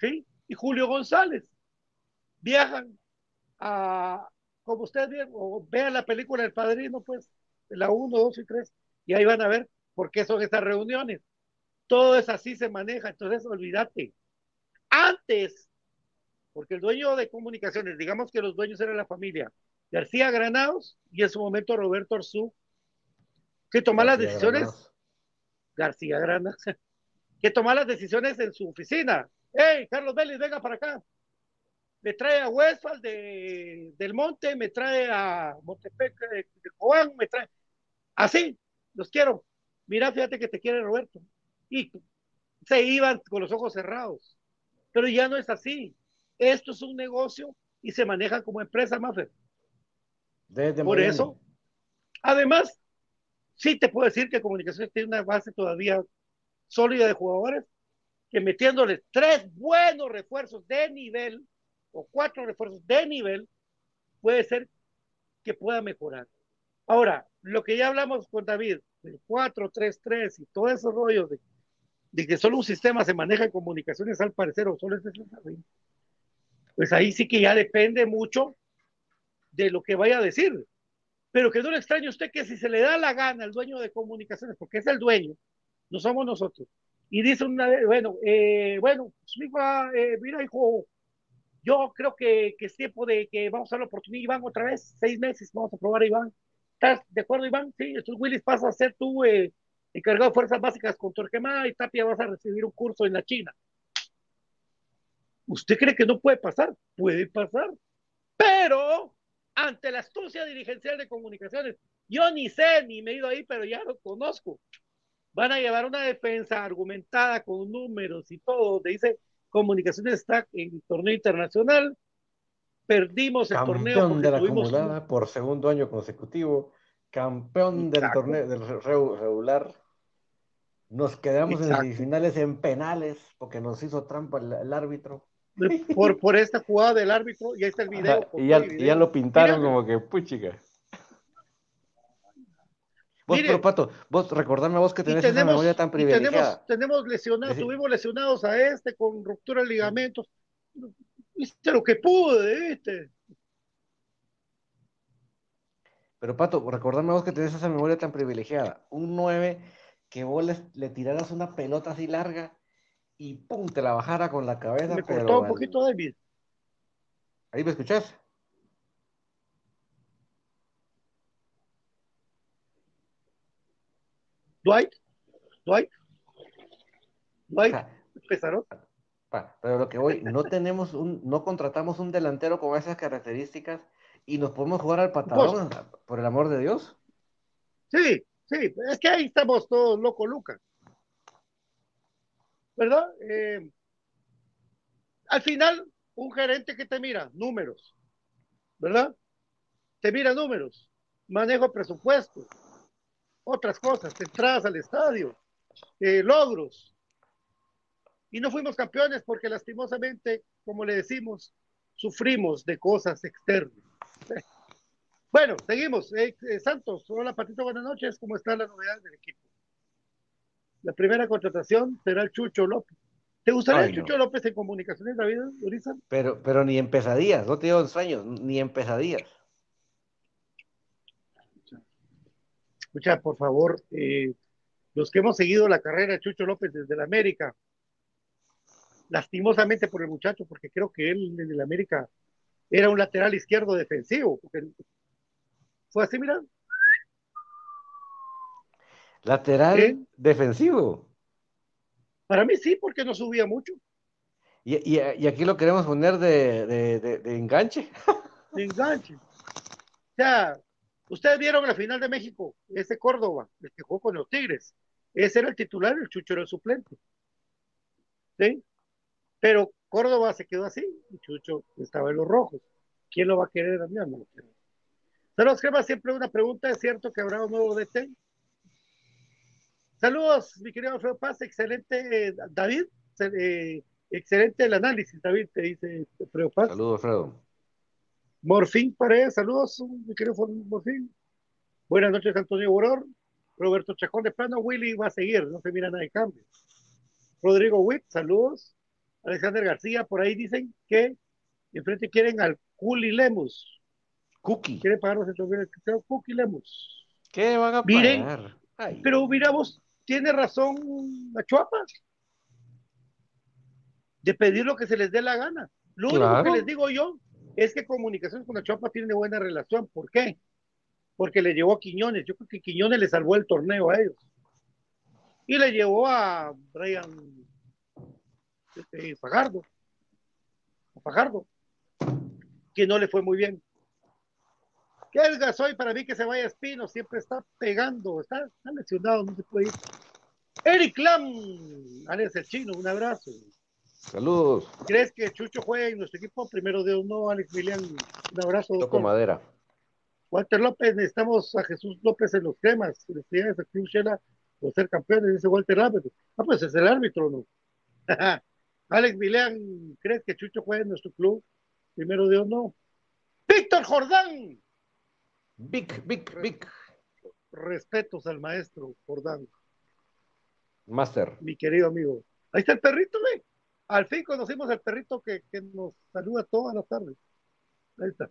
¿sí? Y Julio González. Viajan a, como ustedes o vean la película El Padrino, pues, la 1, 2 y 3, y ahí van a ver por qué son estas reuniones. Todo es así, se maneja, entonces olvídate. Antes, porque el dueño de comunicaciones, digamos que los dueños eran la familia García Granados y en su momento Roberto Arzú, que tomar las decisiones, Granados. García Granados, [laughs] que tomar las decisiones en su oficina. ¡Hey, Carlos Vélez, venga para acá! Me trae a Westphal de, del Monte, me trae a Montepec de, de Cobán, me trae. Así, los quiero. Mira, fíjate que te quiere Roberto. Y se iban con los ojos cerrados. Pero ya no es así. Esto es un negocio y se maneja como empresa, Maffer. Desde Por eso, además, sí te puedo decir que Comunicaciones tiene una base todavía sólida de jugadores que metiéndoles tres buenos refuerzos de nivel o cuatro refuerzos de nivel, puede ser que pueda mejorar. Ahora, lo que ya hablamos con David, del 4-3-3 y todos esos rollos de, de que solo un sistema se maneja en comunicaciones al parecer o solo es pues ahí sí que ya depende mucho de lo que vaya a decir. Pero que no le extrañe usted que si se le da la gana al dueño de comunicaciones, porque es el dueño, no somos nosotros, y dice una bueno, eh, bueno, pues, mira, eh, hijo, yo creo que, es tiempo de que vamos a la oportunidad, Iván, otra vez, seis meses, vamos a probar a Iván. ¿Estás de acuerdo, Iván? Sí, estos Willis pasa a ser tú eh, encargado de fuerzas básicas con Torquemada y Tapia vas a recibir un curso en la China. ¿Usted cree que no puede pasar? Puede pasar. Pero ante la astucia dirigencial de comunicaciones, yo ni sé, ni me he ido ahí, pero ya lo conozco. Van a llevar una defensa argumentada con números y todo, donde dice comunicaciones está en torneo internacional, perdimos el torneo Campeón porque de la tuvimos acumulada por segundo año consecutivo, campeón del Exacto. torneo del regular. Nos quedamos en semifinales en penales porque nos hizo trampa el, el árbitro. por, por esta jugada del árbitro, y ahí está el video. Ajá, y, ya, y lo pintaron Mira, como que, puchica. Vos, Mire, pero Pato, vos recordame vos que tenés esa memoria tan privilegiada. tenemos, tenemos lesionados, Decí- tuvimos lesionados a este con ruptura de ligamentos. Hice lo que pude, ¿viste? Pero Pato, recordame vos que tenés esa memoria tan privilegiada. Un 9 que vos le, le tiraras una pelota así larga y pum, te la bajara con la cabeza. Me pero cortó un al- poquito David. Ahí me escuchás. Dwight, Dwight, Dwight, pa, pero lo que voy, no tenemos un, no contratamos un delantero con esas características y nos podemos jugar al patadón, por el amor de Dios. Sí, sí, es que ahí estamos todos loco, Luca. ¿Verdad? Eh, al final, un gerente que te mira, números, ¿verdad? Te mira números, manejo presupuesto, otras cosas, entradas al estadio, eh, logros. Y no fuimos campeones porque lastimosamente, como le decimos, sufrimos de cosas externas. [laughs] Bueno, seguimos. Eh, eh, Santos, hola Patito, buenas noches. ¿Cómo está la novedad del equipo? La primera contratación será el Chucho López. ¿Te gustaría Ay, el no. Chucho López en comunicaciones, David Uriza? Pero, pero ni en pesadillas, no te digo en sueños, ni en pesadillas. Escucha, por favor, eh, los que hemos seguido la carrera de Chucho López desde la América, lastimosamente por el muchacho, porque creo que él en el América era un lateral izquierdo defensivo, fue así, mira, Lateral defensivo. para mí sí, porque no subía mucho, Y, y- y aquí lo queremos poner de, de- de- de enganche. de enganche. O sea, ustedes vieron la final de México, ese Córdoba, el que jugó con los Tigres, ese era el titular, el Chucho era el suplente. ¿Sí? Pero Córdoba se quedó así, y Chucho estaba en los rojos. ¿Quién lo va a querer a? No lo quiero. Saludos, Crema, siempre una pregunta, ¿es cierto que habrá un nuevo DT? Saludos, mi querido Alfredo Paz, excelente, eh, David, eh, excelente el análisis, David, te dice Alfredo Paz. Saludos, Alfredo. Morfín Paredes, saludos, mi querido Morfín. Buenas noches, Antonio Boror. Roberto Chacón de plano, Willy va a seguir, no se mira nada de cambio. Rodrigo Witt, saludos. Alexander García, por ahí dicen que enfrente quieren al Culi Lemus. Cookie. Quieren mil creo, Cookie Lemus. ¿Qué van a Miren, pagar? Ay, Pero mira vos, tiene razón Achuapa de pedir lo que se les dé la gana. Lo único Claro. que les digo yo es que Comunicaciones con Achuapa tiene buena relación. ¿Por qué? Porque le llevó a Quiñones. Yo creo que Quiñones le salvó el torneo a ellos. Y le llevó a Brian este, Fajardo. A Fajardo. Que no le fue muy bien. Que el Gasoy para mí que se vaya a Espino, siempre está pegando, está, está lesionado, no se puede ir. Eric Lam, alias el chino, un abrazo. Saludos. ¿Crees que Chucho juega en nuestro equipo? Primero de uno, Alex Milian, un abrazo. Toco doctor. madera. Walter López, necesitamos a Jesús López en los cremas. Felicidades a Cruz Shela por ser campeones, dice Walter López. Ah, pues es el árbitro, ¿no? [laughs] Alex Milian, ¿crees que Chucho juega en nuestro club? Primero de uno. Víctor Jordán, Big, big, big. respetos al maestro Jordán. Master. mi querido amigo. Ahí está el perrito, ve. Al fin conocimos al perrito que, que nos saluda todas las tardes. Ahí está.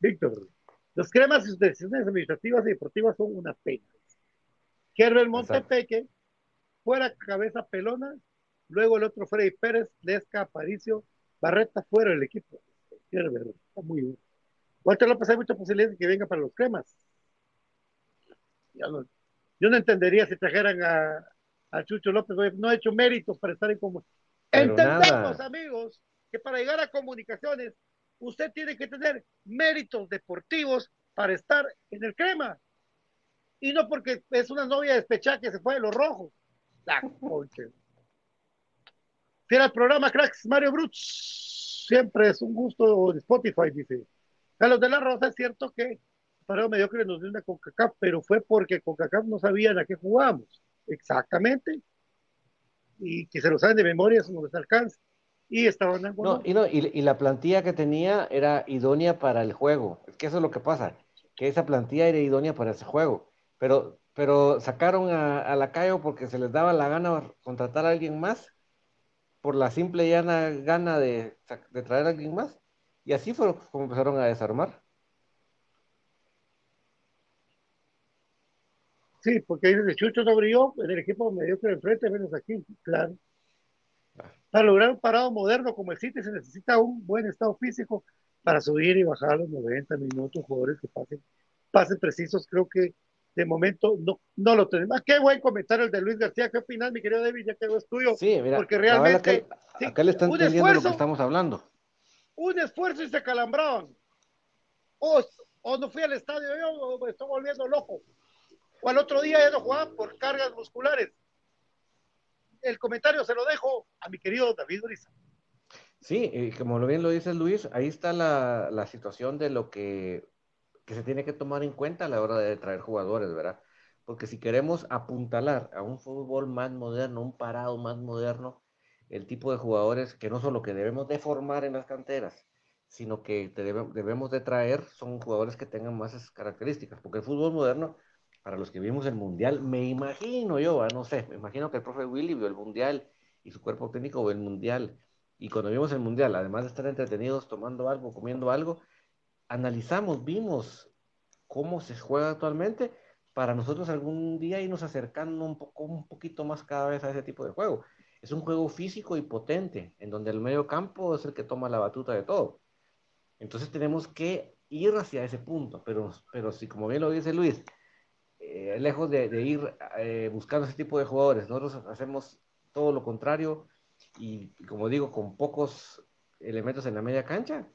Víctor, los cremas y sus decisiones administrativas y deportivas son una pena. Herbert Montepeque, fuera cabeza pelona, luego el otro Freddy Pérez, Lesca, Aparicio, Barreta fuera del equipo. Herbert, está muy bien. Walter López, hay mucha posibilidad de que venga para los cremas. Ya no- yo no entendería si trajeran a, a Chucho López, oye, no ha hecho méritos para estar en comunicaciones. Entendemos, nada. amigos, que para llegar a comunicaciones, usted tiene que tener méritos deportivos para estar en el crema. Y no porque es una novia despechada que se fue de los rojos. La al programa, cracks, Mario Brutz. Siempre es un gusto en Spotify, dice. Carlos de la Rosa, es cierto que para mediocre nos dio una CONCACAF, pero fue porque CONCACAF no sabían a qué jugábamos. Exactamente. Y que se lo saben de memoria, eso no les alcanza. Y estaban en No, y, no, y, la plantilla que tenía era idónea para el juego. Es que eso es lo que pasa, que esa plantilla era idónea para ese juego. Pero, pero sacaron a, a Lacayo porque se les daba la gana contratar a alguien más, por la simple y llana gana de, de traer a alguien más. Y así fue como empezaron a desarmar. Sí, porque que Chucho no brilló en el equipo mediocre de frente, menos aquí, claro. Para lograr un parado moderno como el City se necesita un buen estado físico para subir y bajar los 90 minutos, jugadores que pasen, pasen precisos, creo que de momento no, no lo tenemos. Ah, qué buen comentario el de Luis García, ¿qué opinas, mi querido David? Ya que es tuyo. Sí, mira, porque realmente acá, sí, acá le están entendiendo lo que estamos hablando. un esfuerzo y se calambraban. O, o no fui al estadio yo, o me estoy volviendo loco. O al otro día ya no jugaban por cargas musculares. El comentario se lo dejo a mi querido David Uriza. Sí, y como bien lo dice Luis, ahí está la, la situación de lo que, que se tiene que tomar en cuenta a la hora de traer jugadores, ¿verdad? Porque si queremos apuntalar a un fútbol más moderno, un parado más moderno, el tipo de jugadores que no solo que debemos de formar en las canteras, sino que debemos de traer son jugadores que tengan más características, porque el fútbol moderno, para los que vimos el Mundial, me imagino yo, no sé, me imagino que el profe Willy vio el Mundial y su cuerpo técnico vio el Mundial, y cuando vimos el Mundial, además de estar entretenidos tomando algo, comiendo algo, analizamos, vimos cómo se juega actualmente, para nosotros algún día irnos acercando un poco, un poquito más cada vez a ese tipo de juego. Es un juego físico y potente, en donde el medio campo es el que toma la batuta de todo. Entonces tenemos que ir hacia ese punto, pero, pero si como bien lo dice Luis, eh, lejos de, de ir eh, buscando ese tipo de jugadores, nosotros hacemos todo lo contrario y, como digo, con pocos elementos en la media cancha,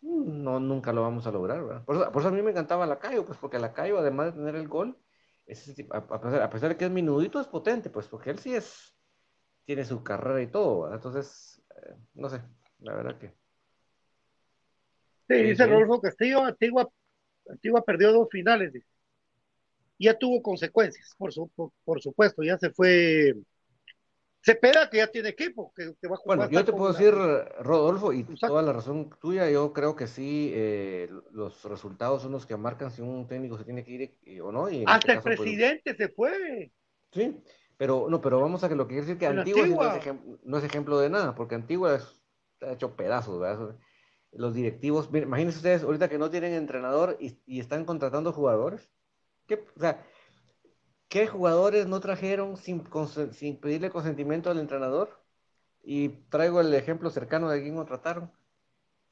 no, nunca lo vamos a lograr, ¿verdad? Por eso, por eso a mí me encantaba Lacayo, pues porque Lacayo, además de tener el gol, es a, a pesar, a pesar de que es minudito, es potente, pues porque él sí es, tiene su carrera y todo, ¿verdad? Entonces, eh, no sé, la verdad que... Sí, dice. Rodolfo Castillo, Antigua, Antigua perdió dos finales. dice. Ya tuvo consecuencias, por, su, por, por supuesto, ya se fue Cepeda, que ya tiene equipo, que, que va a jugar. Bueno, yo te puedo la- decir, Rodolfo, y Exacto. toda la razón tuya, yo creo que sí, eh, los resultados son los que marcan si un técnico se tiene que ir eh, o no. Y en Hasta este el pues, presidente se fue. sí, pero no, pero vamos a que lo que quiere decir que Antigua, no, es ejem- no es ejemplo de nada, porque Antigua es- está hecho pedazos, ¿verdad? Los directivos, miren, imagínense ustedes ahorita que no tienen entrenador y, y están contratando jugadores. ¿Qué, o sea, ¿qué jugadores no trajeron sin, sin pedirle consentimiento al entrenador? Y traigo el ejemplo cercano de quién contrataron.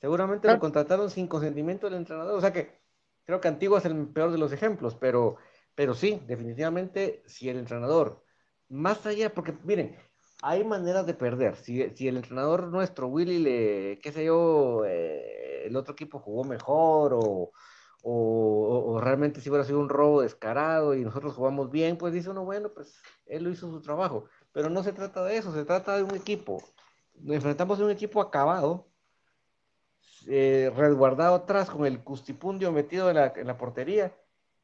Seguramente lo contrataron sin consentimiento del entrenador. O sea que creo que Antigua es el peor de los ejemplos, pero, pero sí, definitivamente, si el entrenador, más allá, porque miren, hay maneras de perder. Si, si el entrenador nuestro, Willy, le, qué sé yo, eh, el otro equipo jugó mejor o, o, realmente si hubiera sido un robo descarado y nosotros jugamos bien, pues dice uno, bueno, pues él lo hizo su trabajo. Pero no se trata de eso, se trata de un equipo. Nos enfrentamos a un equipo acabado, eh, resguardado atrás con el custipundio metido en la, portería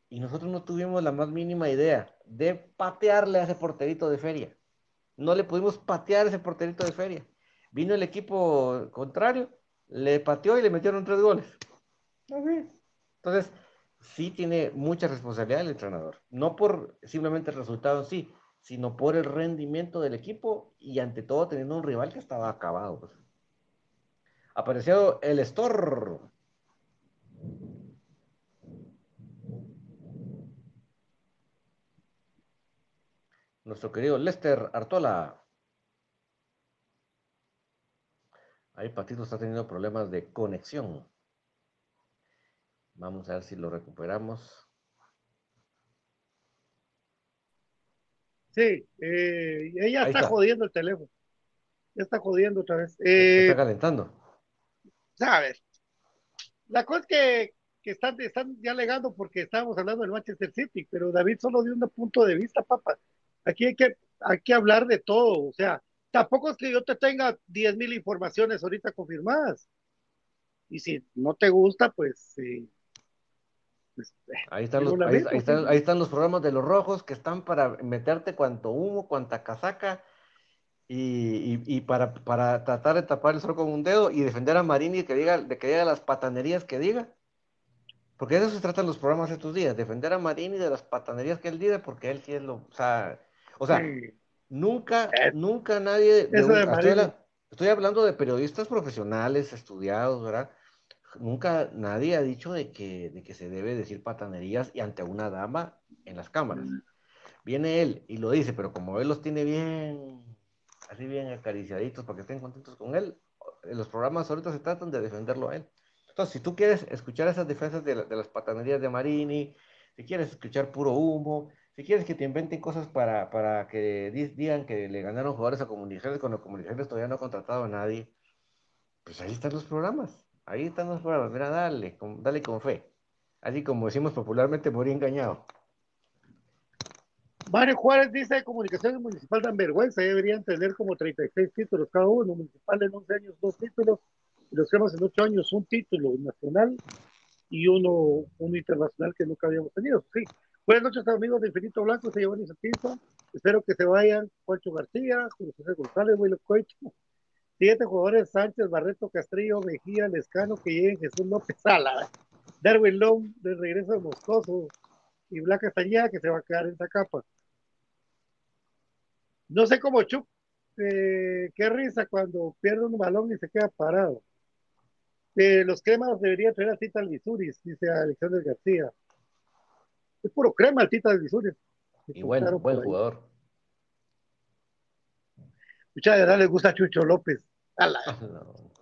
y nosotros no tuvimos la más mínima idea de patearle a ese porterito de feria. No le pudimos patear ese porterito de feria. Vino el equipo contrario, le pateó y le metieron tres goles. Así. Entonces, sí tiene mucha responsabilidad el entrenador. No por simplemente el resultado sí, sino por el rendimiento del equipo y ante todo teniendo un rival que estaba acabado. Apareció el Store. Nuestro querido Lester Artola. Ahí Patito está teniendo problemas de conexión. Vamos a ver si lo recuperamos. Sí, eh, ella está, está. jodiendo el teléfono. Ya está jodiendo otra vez. Se Eh, está calentando. a ver, la cosa es que, que están, están ya alegando porque estábamos hablando del Manchester City, pero David solo dio un punto de vista, papá. Aquí hay que, hay que hablar de todo, o sea, tampoco es que yo te tenga 10 mil informaciones ahorita confirmadas. Y si no te gusta, pues sí. Pues, Ahí están, los, lo ahí, están, sí. ahí están los programas de los rojos que están para meterte cuanto humo, cuanta casaca y, y- y para, para tratar de tapar el sol con un dedo y defender a Marini que diga, de que diga las patanerías que diga. Porque de eso se tratan los programas estos días, defender a Marini de las patanerías que él diga, porque él sí es lo. O sea, o sea sí. nunca, Eh, nunca nadie. de un- de estoy hablando de periodistas profesionales, estudiados, ¿verdad? Nunca nadie ha dicho de que, de que se debe decir patanerías y ante una dama en las cámaras. viene él y lo dice, pero como él los tiene bien, así bien acariciaditos para que estén contentos con él, en los programas ahorita se tratan de defenderlo a él. Entonces, si tú quieres escuchar esas defensas de, la- de las patanerías de Marini, si quieres escuchar puro humo, si quieres que te inventen cosas para, para que di- digan que le ganaron jugadores a comunicaciones cuando comunicaciones todavía no ha contratado a nadie, pues ahí están los programas. Ahí están los programas. Mira, dale, con, dale con fe. Así como decimos popularmente, morí engañado. Mario Juárez dice de Comunicaciones Municipal dan vergüenza, deberían tener como 36 títulos cada uno, municipal en 11 años dos títulos, y los cremas en 8 años un título nacional y uno, uno internacional que nunca habíamos tenido. Sí. Buenas noches amigos de Infinito Blanco, se llevan ese piso, espero que se vayan Juancho García, Julio José González, Willo Coito, siguientes jugadores Sánchez, Barreto, Castrillo, Mejía, Lescano, que lleguen Jesús López Sala, Darwin Long de regreso de Moscoso y Blanca Castañeda que se va a quedar en esa capa. No sé cómo Chuck, eh, qué risa cuando pierde un balón y se queda parado. Eh, los cremas deberían traer a Tita Lisuris, dice Alexander García. Es puro crema el Tita Lisuris. Y bueno, buen jugador. Muchas gracias, les gusta Chucho López. [laughs] No.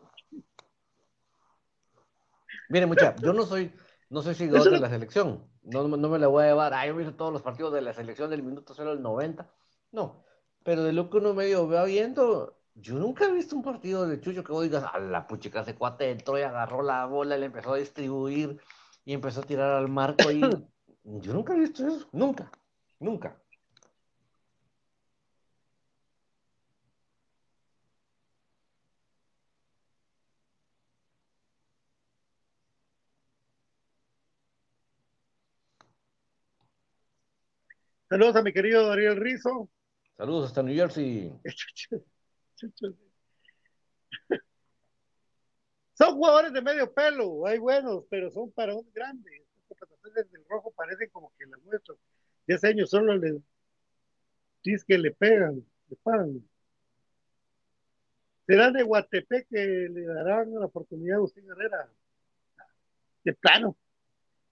Miren, mucha, yo no soy, no soy seguidor Eso de la selección. No, no me la voy a llevar. Ah, yo he visto todos los partidos de la selección del minuto 0 al 90. No. Pero de lo que uno medio va viendo, yo nunca he visto un partido de Chucho que vos digas, a la puchica, ese cuate entró y agarró la bola, le empezó a distribuir y empezó a tirar al marco. Y [coughs] yo nunca he visto eso. Nunca. Nunca. Saludos a mi querido Ariel Rizo. Saludos hasta New Jersey. [laughs] Son jugadores de medio pelo, hay buenos, pero son para un grande. Estas contrataciones del rojo parecen como que las muestran. 10 años solo les dice que le pegan, le pagan. Serán de Guatepec que le darán la oportunidad a Agustín Herrera. De plano.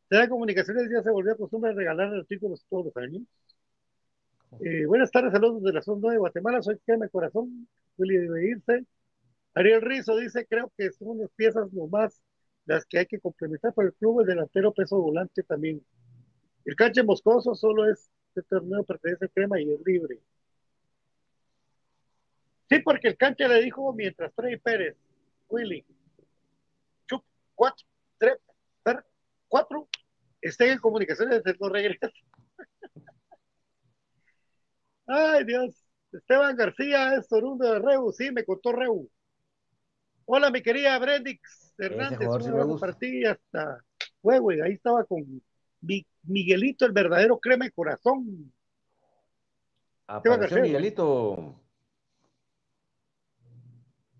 Será Comunicaciones ya se volvió a costumbre de regalar artículos todos los años. Eh, buenas tardes, saludos de la zona de Guatemala. Soy Keme Corazón, Willy debe irse. Ariel Rizo dice: Creo que son unas piezas nomás las que hay que complementar para el club. El delantero peso volante también. El canche moscoso solo es este torneo pertenece a Crema y es libre. Sí, porque el canche le dijo mientras Trey Pérez, Willy, Chup, cuatro, tres, cuatro, estén en comunicaciones, no regresa. Ay, Dios. Esteban García es Torundo de Reu. Sí, me contó Reu. Hola, mi querida Brendix Hernández. Un abrazo para ti hasta Huehue. Ahí estaba con Mi- Miguelito, el verdadero crema de corazón. Apareció García, Miguelito.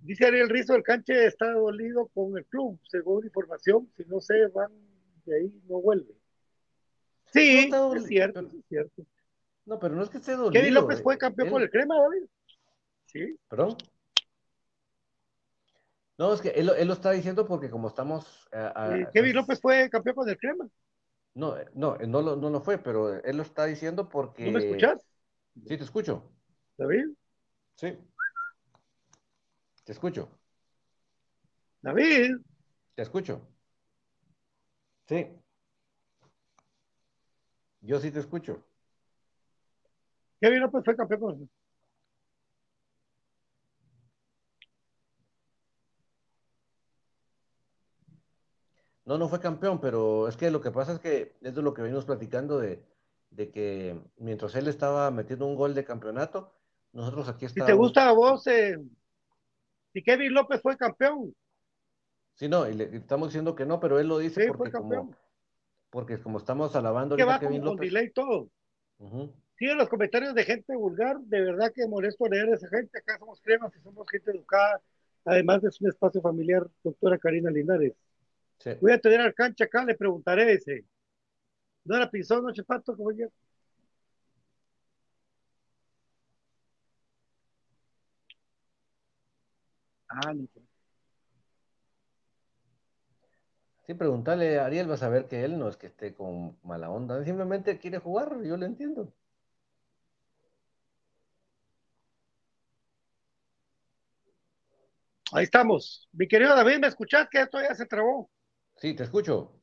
Dice Ariel Rizo, el canche está dolido con el club, según información. Si no se van de ahí, no vuelve. Sí, es cierto, es cierto. No, pero no es que esté dolido. Kevin López fue campeón Él- con el crema, David. Sí, ¿Perdón? No, es que él, lo- él lo está diciendo porque como estamos... eh, a- a- Kevin López fue campeón con el crema. No, eh, no, no lo, no lo fue, pero él lo está diciendo porque... ¿No me escuchas, Sí, te escucho. David? Sí. Te escucho. David, Te escucho. Sí. Yo sí te escucho. Kevin López fue campeón con No, no fue campeón, pero es que lo que pasa es que es de lo que venimos platicando de, de que mientras él estaba metiendo un gol de campeonato, nosotros aquí Si estábamos... te gusta a vos, eh, si Kevin López fue campeón, Sí, no, y le estamos diciendo que no, pero él lo dice sí, fue porque campeón. como, porque como estamos alabando a Kevin con, con López. delay todo. Sí, los comentarios de gente vulgar, de verdad que molesto leer a esa gente. Acá somos cremas y somos gente educada. Además, es un espacio familiar, doctora Karina Linares. Sí. Voy a tener al cancha acá, le preguntaré ese. ¿No era Pinzón, no Chepato, como yo? Ah, no. Sí, preguntarle a Ariel, vas a ver que él no es que esté con mala onda, simplemente quiere jugar, yo lo entiendo. Ahí estamos. Mi querido David, ¿me escuchás que esto ya se trabó? Sí, te escucho.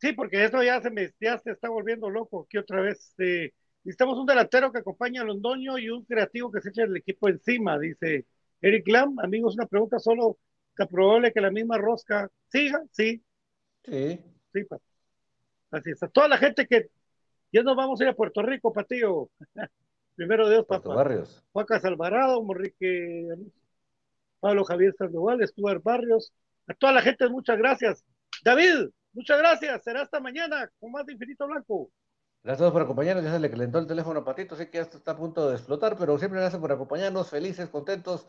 Sí, porque esto ya se me ya se está volviendo loco aquí otra vez. Eh, necesitamos un delantero que acompañe a Londoño y un creativo que se eche el equipo encima, dice Eric Lam. Amigos, una pregunta solo. ¿Está probable que la misma rosca siga? Sí, Sí. sí, pa. Así es. A toda la gente que ya nos vamos a ir a Puerto Rico, Patillo. Primero Dios, papá. Barrios. Juacas Alvarado, Morrique, Pablo Javier Sandoval, Stuart Barrios. A toda la gente, muchas gracias. David, muchas gracias. Será hasta mañana con más de Infinito Blanco. Gracias a todos por acompañarnos. Ya se le calentó el teléfono a Patito. Sé que esto está a punto de explotar, pero siempre gracias por acompañarnos. Felices, contentos.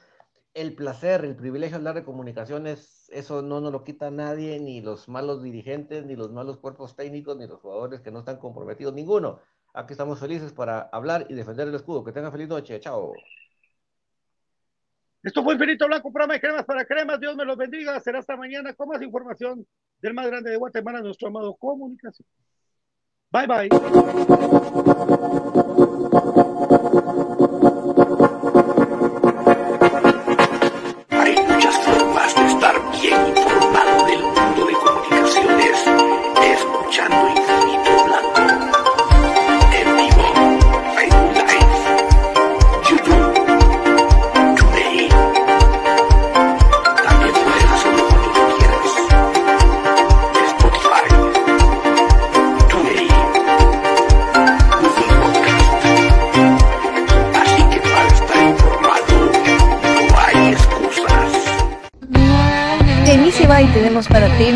El placer, el privilegio de hablar de comunicaciones, eso no nos lo quita nadie, ni los malos dirigentes, ni los malos cuerpos técnicos, ni los jugadores que no están comprometidos, ninguno. Aquí estamos felices para hablar y defender el escudo. Que tengan feliz noche. Chao. Esto fue Infinito Blanco, programa de cremas para cremas. Dios me los bendiga. Será hasta mañana con más información del más grande de Guatemala, nuestro amado Comunicación. Bye bye.